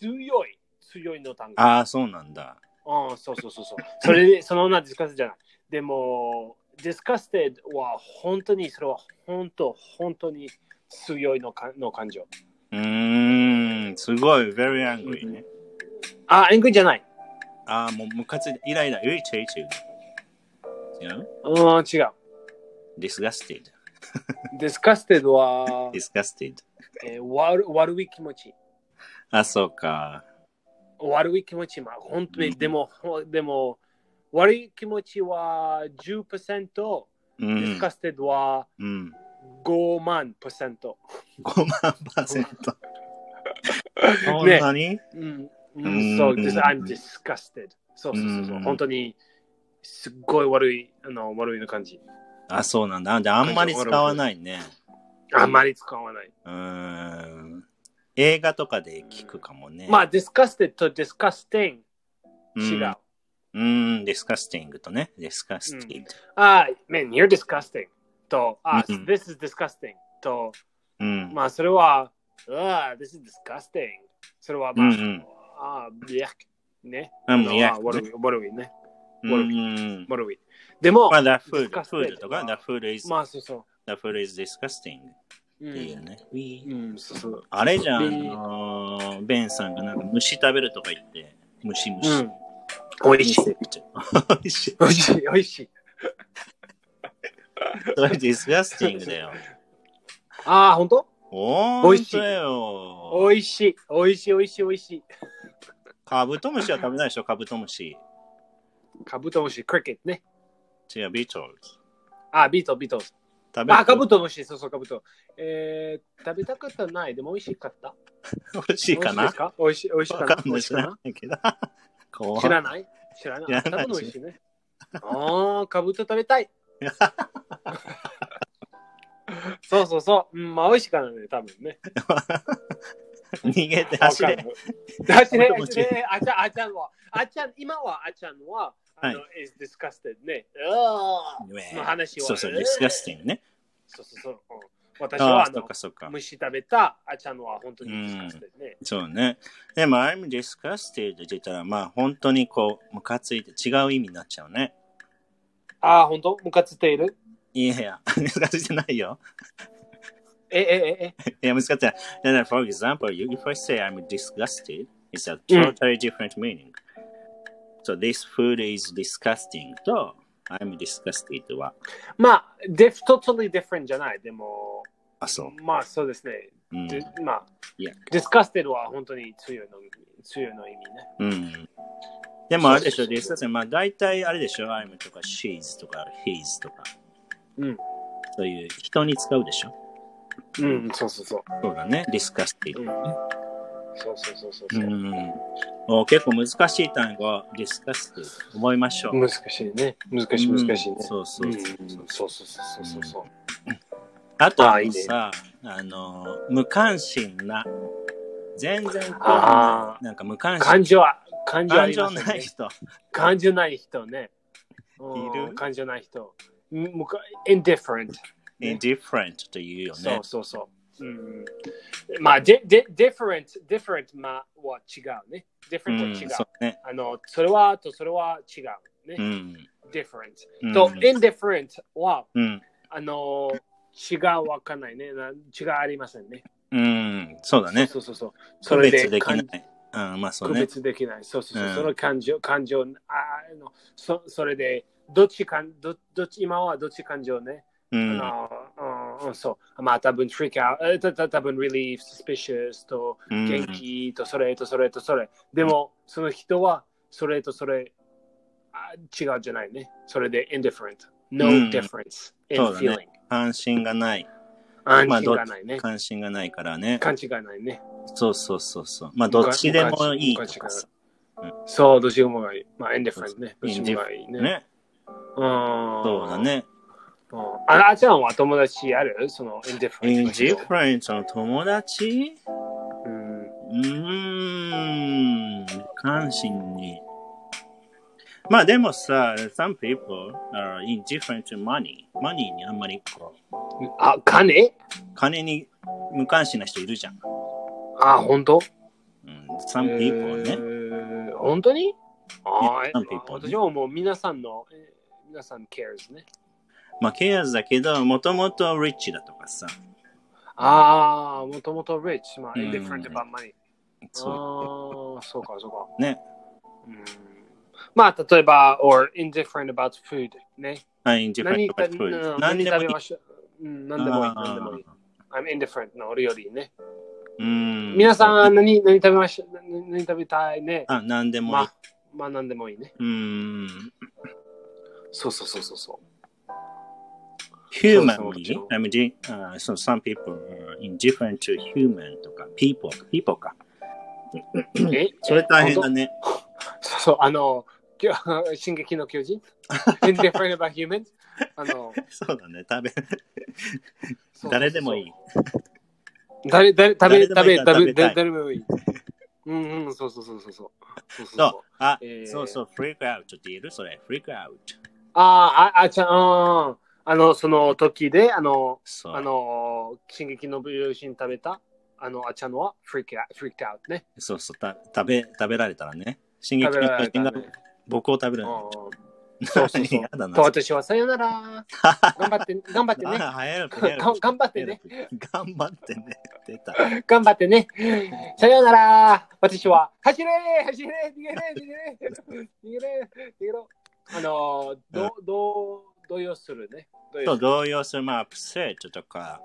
強い、強いの単語。ああ、そうなんだ。うん、そうそうそうそう。それで、その女ディスカスじゃない。でも、ディスカステッドは本当に、それは本当、本当に強いのかの感情。うーん、すごい、very angry ね。あ、 angry じゃない。ああ、もうムカつイライラ、ういちいち。違ううん、違う。disgusted. ディスカステッドは、disgusted. えー悪悪い気持ち。あ、そうか。悪い気持ち、まあ、本当に、うんでも、ほでも、悪い気持ちは10%、うん。カステッドはうん。5万パーセント。5万パーセント。そんねなに？うん、ううんん、そう、うん this- I'm disgusted. そうそうそうそう、うん本当にすっごい悪い、あの、悪いの感じ。あ、そうなんだ。で、あんまり使わないね。あんまり使わない。うーん。映画とかで聞くかもね。まあ、disgusted と disgusting うん違う。うーん、disgusting とね。disgusted。あ、man, you're disgusting と、あ、うん this is disgusting と、うん。まあ、それは、あ、this is disgusting。それは、まあ、うんうんあ、ビャね。うんいやあ悪い、悪いね。うん。悪い。でも、まあ、the food, food とか、the food is, まあ、そうそ the food is disgusting う。うっていうんね。うん、そうそう。あれじゃん、あベンさんがなんか虫食べるとか言って、虫虫。うん。美味しい。美味しい。美味しい、美味しい。それディスガスティングだよ。ああ、本当？おー、美味しいだよ。美味しい、美味しい、美味しい、美味しい。カブトムシは食べないでしょ、カブトムシ。カブトムシ、クリケットね。違う、ビートルズ。あ、ビート、ビート。食べあ、カブトムシ、そうそう、カブト。えー、食べたかったない？でも美味しかった？美味しいかな？美味しい美味しかなわかんない知美味しいか知らない知らない？知らない多分美味しいね。ああ、カブト食べたい。そうそうそう。うん、まあ美味しいからね、多分ね。逃げて走れ。走れ、走れ。あちゃん、あちゃんは、あちゃん、今はあちゃんは、あの、is disgusted ね。の話は。そうそう、ディスガスティングね。そうそうそう。うん私はあのかそっか。虫食べたあちゃんのは本当に disgusted ね。そうね。でも、I'm disgusted って言ったら、まあ、本当にこう、ムカついて違う意味になっちゃうね。ああ、本当ムカついているいやいや、ムカついてないよ。え、え、え、え。いや、ムカついてない。だから、for example, you- if I say I'm disgusted, it's a totally different meaning. So, this food is disgusting と、I'm disgusted は、まあ、dif- totally different じゃない。でも、あ、そう。まあそうですね。うん。でまあ、いや disgusted は本当に強いの強いの意味ね。うん。でもあれでしょ、そうそうそう disgusting。まあ、大体あれでしょ、I'm とか she's とか his とか。うん。そういう人に使うでしょ。うん、そうそうそう。そうだね、disgusted。うんそうそうそうそううそう。ん。お結構難しい単語、disgusted。覚えましょう。難しいね。難しい難しいね。うんそうそうそううんそうそうそうそうそう。あとはあいいねさ、あの、無関心な。全然こうあなんか無関心。感情は、感情あ感情。ない人。感情ない人ね。うんいる感情ない人。indifferent。ね indifferent というよねそう。そうそう。うん、まあ、で、で、different、different まあは違うね。う different はん違う。そうね。あの、それはとそれは違うね。うん。different。うんと、indifferent は、うん。あの、違うわかんないね。な違うありませんね。うん。そうだね。そうそうそう。そ区れで別できない感。うん、まあそう区ね。別できない。そうそうそう。うんその感情、感情、ああのそそれで、どっちかん、どどっち、今はどっち感情ね。うん。あのうん、そう。まあ、多分、freak out、えたた多分、relief、suspicious と、うん元気と、それと、それと、それ。でも、その人は、それと、それ、あ違うじゃないね。それで、indifferent。No うん difference in そうだね feeling。関心がない。安まあど心がないね。関心がないからね。勘違いないね。そうそうそうそう。まあどっちでもいい。そう、どっちもがいい。まあ、indifferent ね。どっちもがいいね。ね。うん。そうだ。ね。うんああちゃんは友達ある？その indifferent の人。indifferent の友達？うん。うーん。関心に。まあでもさ、some people are indifferent to money. money にあんまりこう、あ、金金に無関心な人いるじゃん。あ、本当うん、some people ね。えー本当にあね私はもう皆さんの、えー皆さん cares ね。まあケアーズだけど、もともと rich だとかさ。ああ、もともと rich、まあ、うん indifferent about money。そああ、そうか、そうか。う。ね。うんまあ、例えば、or indifferent about food ね。はい、何 indifferent about food 何何でもいい食べま。しょう。うん、何でもいい、あー何でもいい。I'm indifferent のよりね。うん。皆さん、何、何食べましょう何何食べたいね。あ、何でもいい。まあ、まあ、何でもいいね。うん。そうそうそうそうそう。human そうそうに I mean, あ so some people are indifferent to human とか people, people か。えそれ大変だね。そうそう、あの、進撃の巨人 ?Indifferent about humans? あの、そうだね。食べ、誰でもいい。誰、誰、食べ、食べ、食べ、誰でもいい。うんうん、そうそうそうそうそう。そうそうそ。そうあ、えーそうそう、freak out って言えるそれ、freak out。ああ、あ、あちゃん、うんあの、その時で、あの。あの、進撃の巨人食べた、あの、あちゃんのは、freak out, freaked out ね。そうそう、た食べ、食べられたらね。進撃の巨人が。僕を食べるうんの。そうそうそう はさよなら。頑張って、頑張ってね。頑張ってね。頑張ってね。出た。頑張ってね。さよなら。私は、走れ走れ逃げれ逃げれ逃げれ逃げろ。あの、ど、どう、動揺するね。動と揺する。動揺する、まあ、アップセットとか、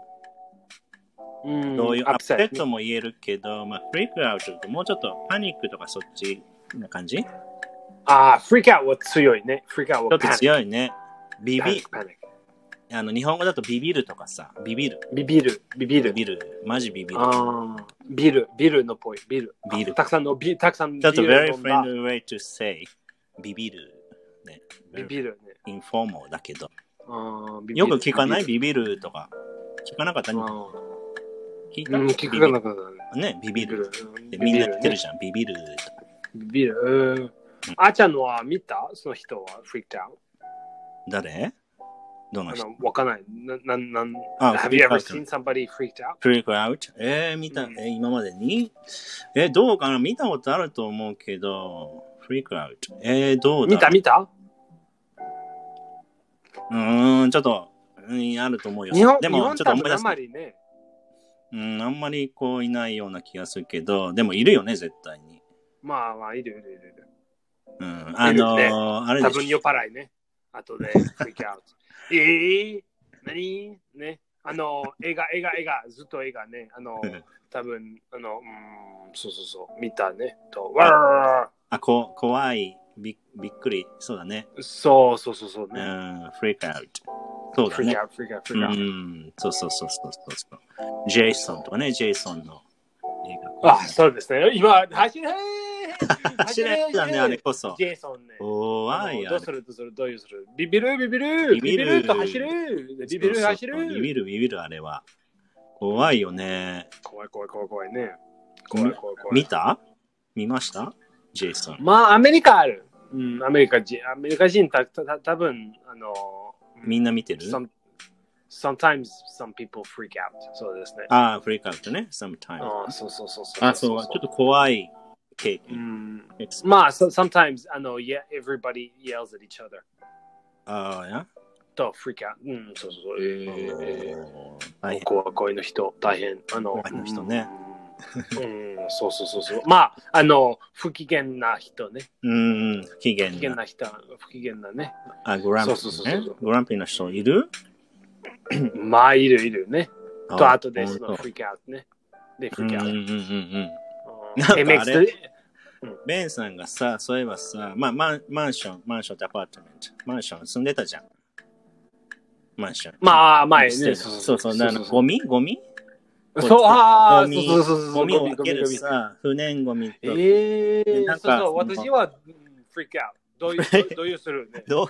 うん動揺、アップセットも言えるけど、まあ、フリークアウトともうちょっとパニックとかそっちな感じ？ちああ、フリークアウトは強いね。フリークアウトょっと強いね。ビビ、あの、日本語だとビビるとかさ、ビビる。ビビる、ビビる。ビビる。マジビビる。ああ、ビル、ビルのぽい、ビル。ビルたくさんのビ、たくさんビちょっとルを very 飲んだ friendly way to say ビビる。ね。ビビるね。インフォーマルだけど。あービビるよく聞かない？ビビるビビるとか。聞かなかった？ね。あ聞いた？ーうん、聞くなかったね。ね、ビビる。うんってみんな言ってるじじゃん。ビビる。ビビる。うんあーちゃんのは見た？その人は freaked out。誰？どの人？わかんない。な、な、なん、あ Have you ever freaked seen somebody freaked out? フリークアウトえー、見た、うんえー今までに？えー、どうかな？見たことあると思うけど、フリークアウト。えー、どうだ？見た？見た？うーん、ちょっと、うん、あると思うよ。日本、でも、日本ちょっと思い出多分あんまりね。うん、あんまりこういないような気がするけど、でもいるよね、絶対に。まあまあ、いるいるいるいる。うん、あのー、あれでし多分酔っ払いね。後で freak out。えー、何？ね。あの、映画、映画、映画、ずっと映画ね。あの、多分、あの、うん、そうそうそう、見たね。と、わあ、こ怖いび、びっくり、そうだね。そうそうそうそううね。ん、フリークアウト。そうだね。out, freak out, う freak out. ん、そうそうそうそうそうそう。ジェイソンとかね、ジェイソンの映画。あ、そうですね。今、走れ走れだね、あれこそ。ジェイソンね。怖い、あれどうす。るどうするどうするビビるビビるビビると走るビビる走るビビる、ビビる、あれは。怖いよね。怖い怖い怖い怖いね。怖い怖い怖い。見た？見ました？ジェイソン。まあ、アメリカある。うん、アメリカ人、アメリカ人た、た、た多分あの、みんな見てる？some, sometimes some people freak out. そうですね。ああ、フリークアウトね、sometime。あそうそうそうそう。あ、そう、ちょっと怖いまあ、so, sometimes, あの、yeah, everybody yells at each other. ああ、やと、freak out. うん、そうそうそう。えー、えー、大変。怖い怖いの人、大変。あの、怖いの人ねうん。うん、そうそうそうそう。まあ、あの、不機嫌な人ね。うん、機嫌不機嫌な。な人、不機嫌なね。あ、グランピそうそうそうそう。ーねグランピーの人いるまあ、いるいるね。と、あとで、その、ね。で、うんうんうん。うん。なんかあれ。ベンさんがさ、そういえばさ、まあ、マンマンション、マンションとアパートメント、マンション住んでたじゃん。マンション。まあ、前ね。そうそう、だからゴミ？ゴミ？そう、ああ、ゴミ？そうそうそう。そう。ゴミを分けるさ、不燃ゴミと。ええなんかそうそう、私は、うんフリークアウト。どういう、どういうする？ね。どう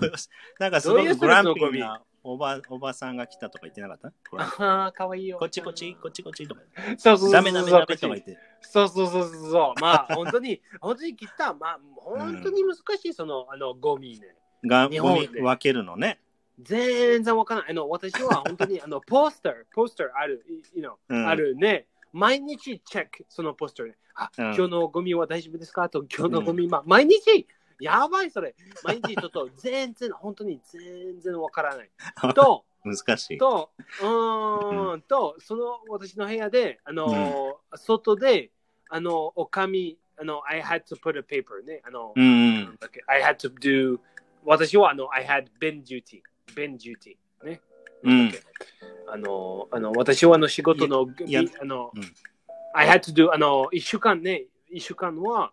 なんかすごくグランピーなおばおばさんが来たとか言ってなかった？ああ、かわいいよ。こっちこっち、こっちこっちとか。そうそうそうそう。ダメダメダメとか言って。そうそうそうそうそう。まあ、本当に、本当に来た。まあ、本当に難しい、その、あの、ゴミね。がゴミ分けるのね。全然わからない。あの、私は本当に、あの、ポスター、ポスターある、い you know うんあるね。毎日チェック、そのポスターね。あ、うん今日のゴミは大丈夫ですか？と、今日のゴミ、まあ、毎日やばいそれ。毎日ちょっと全然、本当に全然わからない。と、難しい。と、うーん、と、その私の部屋で、あの、外で、あの、お紙、あの、I had to put a paper ね。あの、うん I had to do、私はあの、I had bin duty、bin duty ね。うんあの、あの、私はあの仕事の、いやびあの、うん I had to do、あの、一週間ね、一週間は、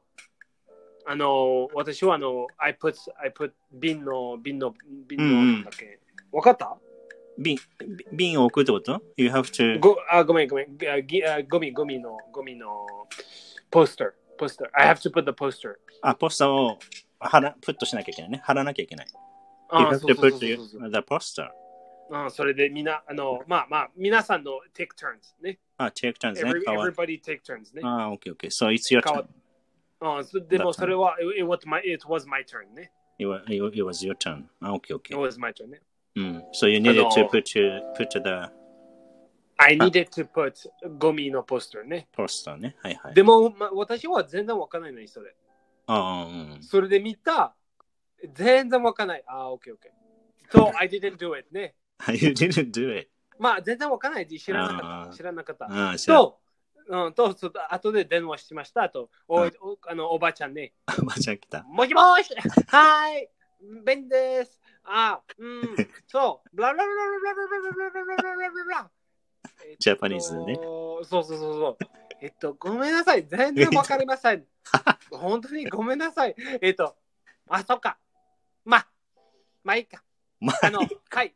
あの、私はあの、I put、I put 瓶の、瓶の、瓶の、だっけわかった？瓶、瓶を置くってこと ?You have to. ごあごめんごめんあぎあゴミゴミのゴミのポスターポスター I have to put the poster あ、ポスターを貼ら、プットしなきゃいけないね。貼らなきゃいけない。You あ have そ to うそう put そうそうそう the poster. あそれでみんなあのまあまあ皆さんの take turns ねあ、take turns ね Every,。変わる everybody take turns ねあ、OK, OK. So it's your 変わ turn. あそでもそれは it was my it was my turn ね It was, it was your turn. あ、OK, it OK. was my turn ねうん。So you needed あ to の put, your, put the I needed to put ゴミのポスターね poster ね。はいはい。でも、ま、私は全然わかんないのにそれあうん。それで見た全然わかんないあ OK OK と I didn't do it ね You didn't do it. まあ、全然わからない知らなかっあーた。知らなかった。ああ、知らん。と、うん、と、ちょっと後で電話しましたと、おいおあのおばちゃんね、おばちゃん来た。もしもし、はい、ベンです。あ、うん、そう、ブラブラブラブラブラブラブラブラブラジャパニーズねそうそうそうそう。えっと、ごめんなさい。全然わかりません。本当にごめんなさい。えっと、あ、そっか。まあ、まあいいか。まあの、はい。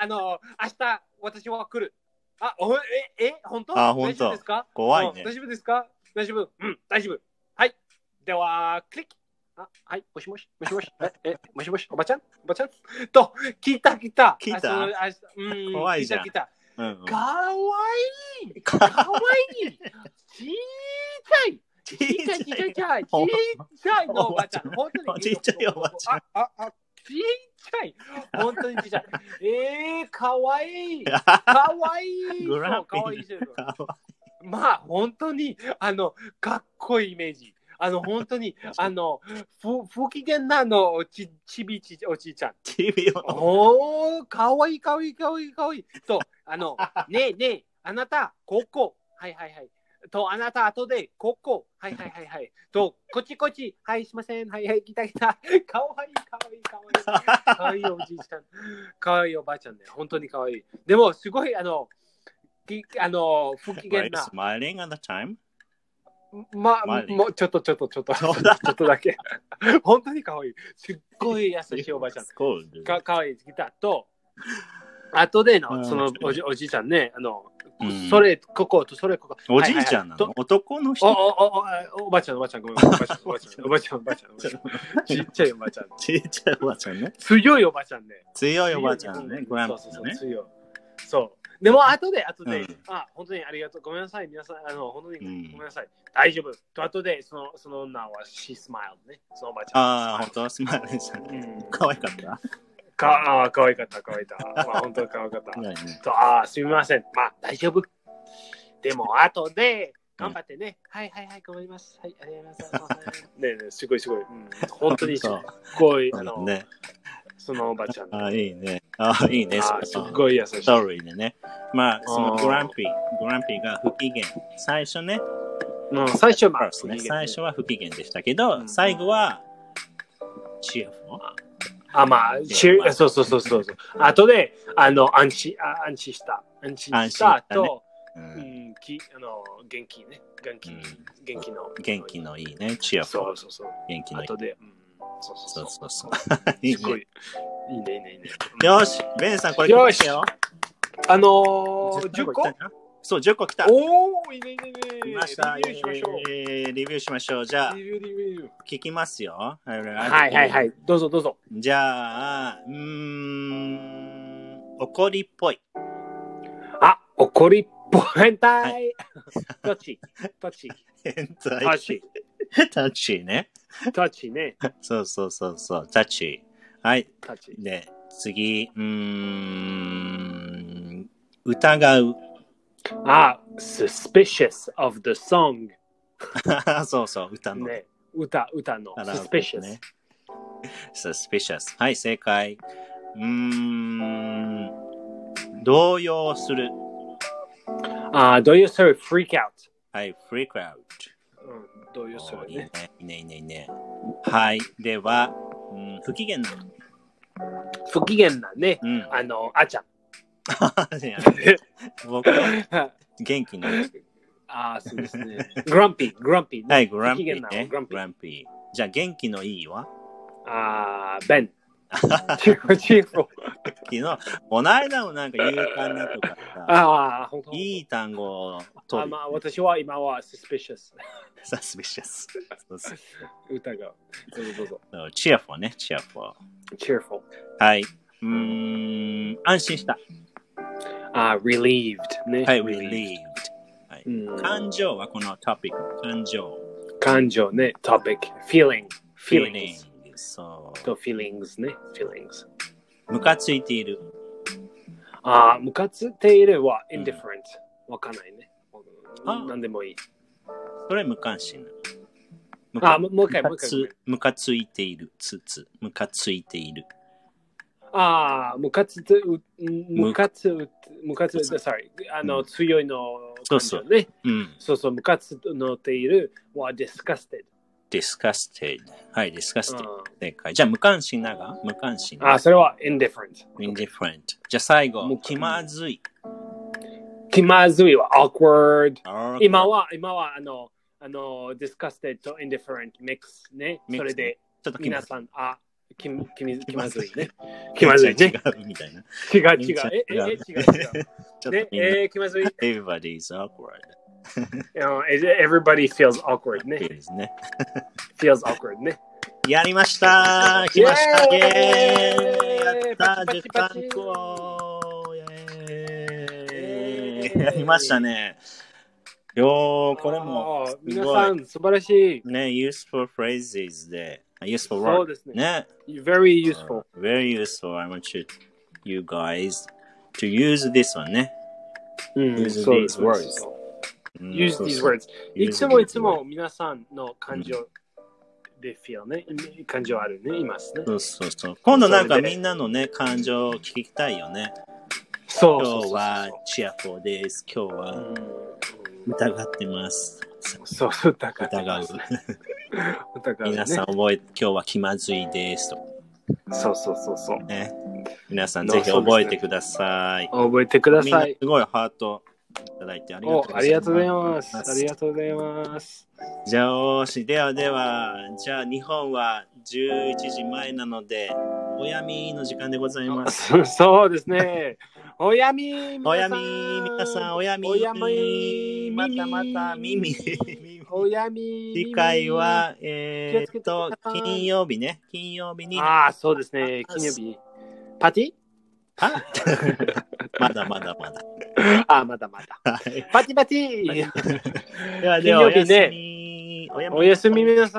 あの、明日、私は来る。あ、おえ、え、本当？あ本当。大丈夫ですか？怖いね。うん大丈夫ですか？大丈夫。うん、大丈夫。はい。では、クリック。あ、はい、もしもし、もしもし、え、え、もしもし、おばちゃん？おばちゃん？と、聞いた、聞いた。聞いた？あそのあうん、怖いじゃん。聞いた、聞いた。うんうん。かわいい。かわいい。ちっちゃいちっちゃいちっちゃいちっちゃいちっちゃいのおばちゃん。本当に。ちっちゃいおばちゃん。あ、あ、あ、ちっちゃい。本当にちっちゃい。えー、かわいい。かわいい。グラかわいいまあ、本当に、あの、かっこいいイメージ。あの、本当に、あの、ふ不機嫌なのおちちびちおじいちゃん。ちびよ。おー、かわいいかわいいかわいいかわいい。と、あの、ねえねえ、あなた、ここ。はいはいはい。と、あなた、後で、ここ。はいはいはいはい。と、こっちこっち。はい、すいません。はいはい、来た来た。かわいいかわいいかわいい。かわいいおじいちゃん。かわいいおばあちゃんね。本当にかわいい。でも、すごい、あの、きあの、不機嫌な。smiling at the time? まあ、もうちょっとちょっとちょっと、ちょっとだけ。本当にかわいい。すっごい優しいおばあちゃん。かかわいいギターと、後でうんのそのおじおじいちゃんね、あの、うんそれ、こことそれ、ここ。おじいちゃんなはいはいの男のおお人おおおばあちゃん、おばあちゃん、ごめん、おばあちゃん、おばあちゃん、おばあちゃん、おばあちゃん、おばあちゃん、ちっちゃいおばあちゃん。ちっちゃいおばあちゃんね。強いおばあちゃんね。強いおばあちゃんね。うんグランそうそうそう、ピのね。そう。でも、後で、後で、うんあ、本当にありがとう。ごめんなさい、皆さん、あの、本当にうんごめんなさい。大丈夫。と、後で、その、その女は、she smiled ね。そのおばあちゃん。ああ、本当？スマイルさん。うん。可愛かった？か、あー、かわいかった、かわいかった。まあ、本当にかわいかった。あーすみません。まあ、大丈夫。でも、後で、頑張ってね。はいはいはい、頑張ります。はい、ありがとうございます。ねえねえ、すごいすごい。うん、本当にすごい、あの、ね。そのおばちゃん。ああ、いいね。ああ、いいね。あーすそうごい優しい。ストーリーでね。まあ、そのあーグランピー、グランピーが不機嫌。最初ね、うん、最初は、まあ、ね最初は不機嫌でしたけど、うん最後は、チアフあ、まあ、しゅそうそうそうそうそう。後で、あの、安心、あ安心した。安心安したと、ううんん、きあの元気ね。元気、うん元気の。元気のいいね。チアフそうそうそう。元気のいい。後で、うん、そうそそううそそうそう。いう。いいね。。いいね、いいね。よし、ベンさん、これよしよ。あのー、10個そう、10個来た。おお、いいね、いいね、いいね。来ました。リビューしましょう。えーリビューしましょう。じゃあ、リビュー、リビュー。聞きますよ。ははいはいはい。どうぞどうぞ。じゃあ、うーん、怒りっぽい。あ、怒りっぽい。変態。どっちどっち変タッ態。チ。タッチね。タッチね。そうそうそうそう、タッチ。はい。タッチ。で、次、うーん、疑う。あ、suspicious of the song。そうそう、歌の。ね。歌、歌の。suspicious。ね suspicious。はい、正解。うーん、動揺する。あ、do you say freak out? はい、freak out。うん、どういうそれいいねね。、いいね、いいね、いいね。はい、では、うん、不機嫌な。不機嫌なね。うん。あの、あちゃん。僕は元気な。あ、そうですね。グランピー、グランピーね。はい、グランピーね。グランピーグランピー。じゃあ、元気のいいは？あ、ベン。チーフ、チーフ。昨日、この間もなんか勇敢なとかさ、ああ、本当いい単語をあ取る。まあ、私は今は suspicious。suspicious。が。どうぞどうぞ。そう cheerful ね、cheerful。cheerful。はい。うーん、安心した。あ、relieved。ね。はい、relieved。はいうん感情はこのトピック。感情。感情ね。topic。feeling。feeling feelings。。そう。と feelings ね。feelings。ムカついている。あ、ムカついているはうん indifferent。わかんないね。あなんでもいい。それ無関心。あ、ももう一回、ムカもう一回。ムカついている。つつ。ムカついている。ああ、ムカつう、ムカつう、ムカつう、sorry。あの、うん強いのそうそう。うん。そうそう、ムカつのっているは disgusted。disgusted。はい、disgusted。う正解。じゃあ、無関心なが無関心。んあ、それは indifferent。indifferent。じゃあ、最後無。気まずい。気まずいは awkward。今は、は、今は、あの、あの、disgusted と indifferent mix ね。それで、ちょっと。皆さん、あ、気気み気まずいね。気まずいね。違うみたいな。違う違う。え、え、え、違う違う。ね、えー、気まずい。everybody is awkward. あの everybody feels awkward ね。ね。feels awkward ね。やりました来ましたイイエーイェーイやったパチパチパチ10単語イェーイやりましたね。よー、これも皆ごいさん、素晴らしい。ね、useful phrases で、useful そう word ですね。ね。very useful. Very useful. I want you, you guys to use this one ね。うん use these す words. use these words. いつもいつも皆さんの感情で feel ね。感情あるね、いますね。そうそうそう。今度なんかみんなのね、感情を聞きたいよね。そう今日はチアフォーです。今日は疑ってます。そうそう、疑う。疑う。皆さん覚え、今日は気まずいですと。そうそうそうそう。ね。皆さんぜひ覚えてください。覚えてください。すごいハートいただいてありがとうお、ありがとうございます。ありがとうございます。じゃあ、よし。ではでは、じゃあ日本は11時前なので、おやみの時間でございます。そうですね。おやみおやみ、皆さん、おやみ、おやみまたまた、耳耳。おやみ次回は、えー、っと金曜日ね。金曜日に。ああ、そうですね。金曜日。パティあ？まだまだまだ。あ、まだまだ。はいパティパティ ではでは、おやす金おやすみ皆さん。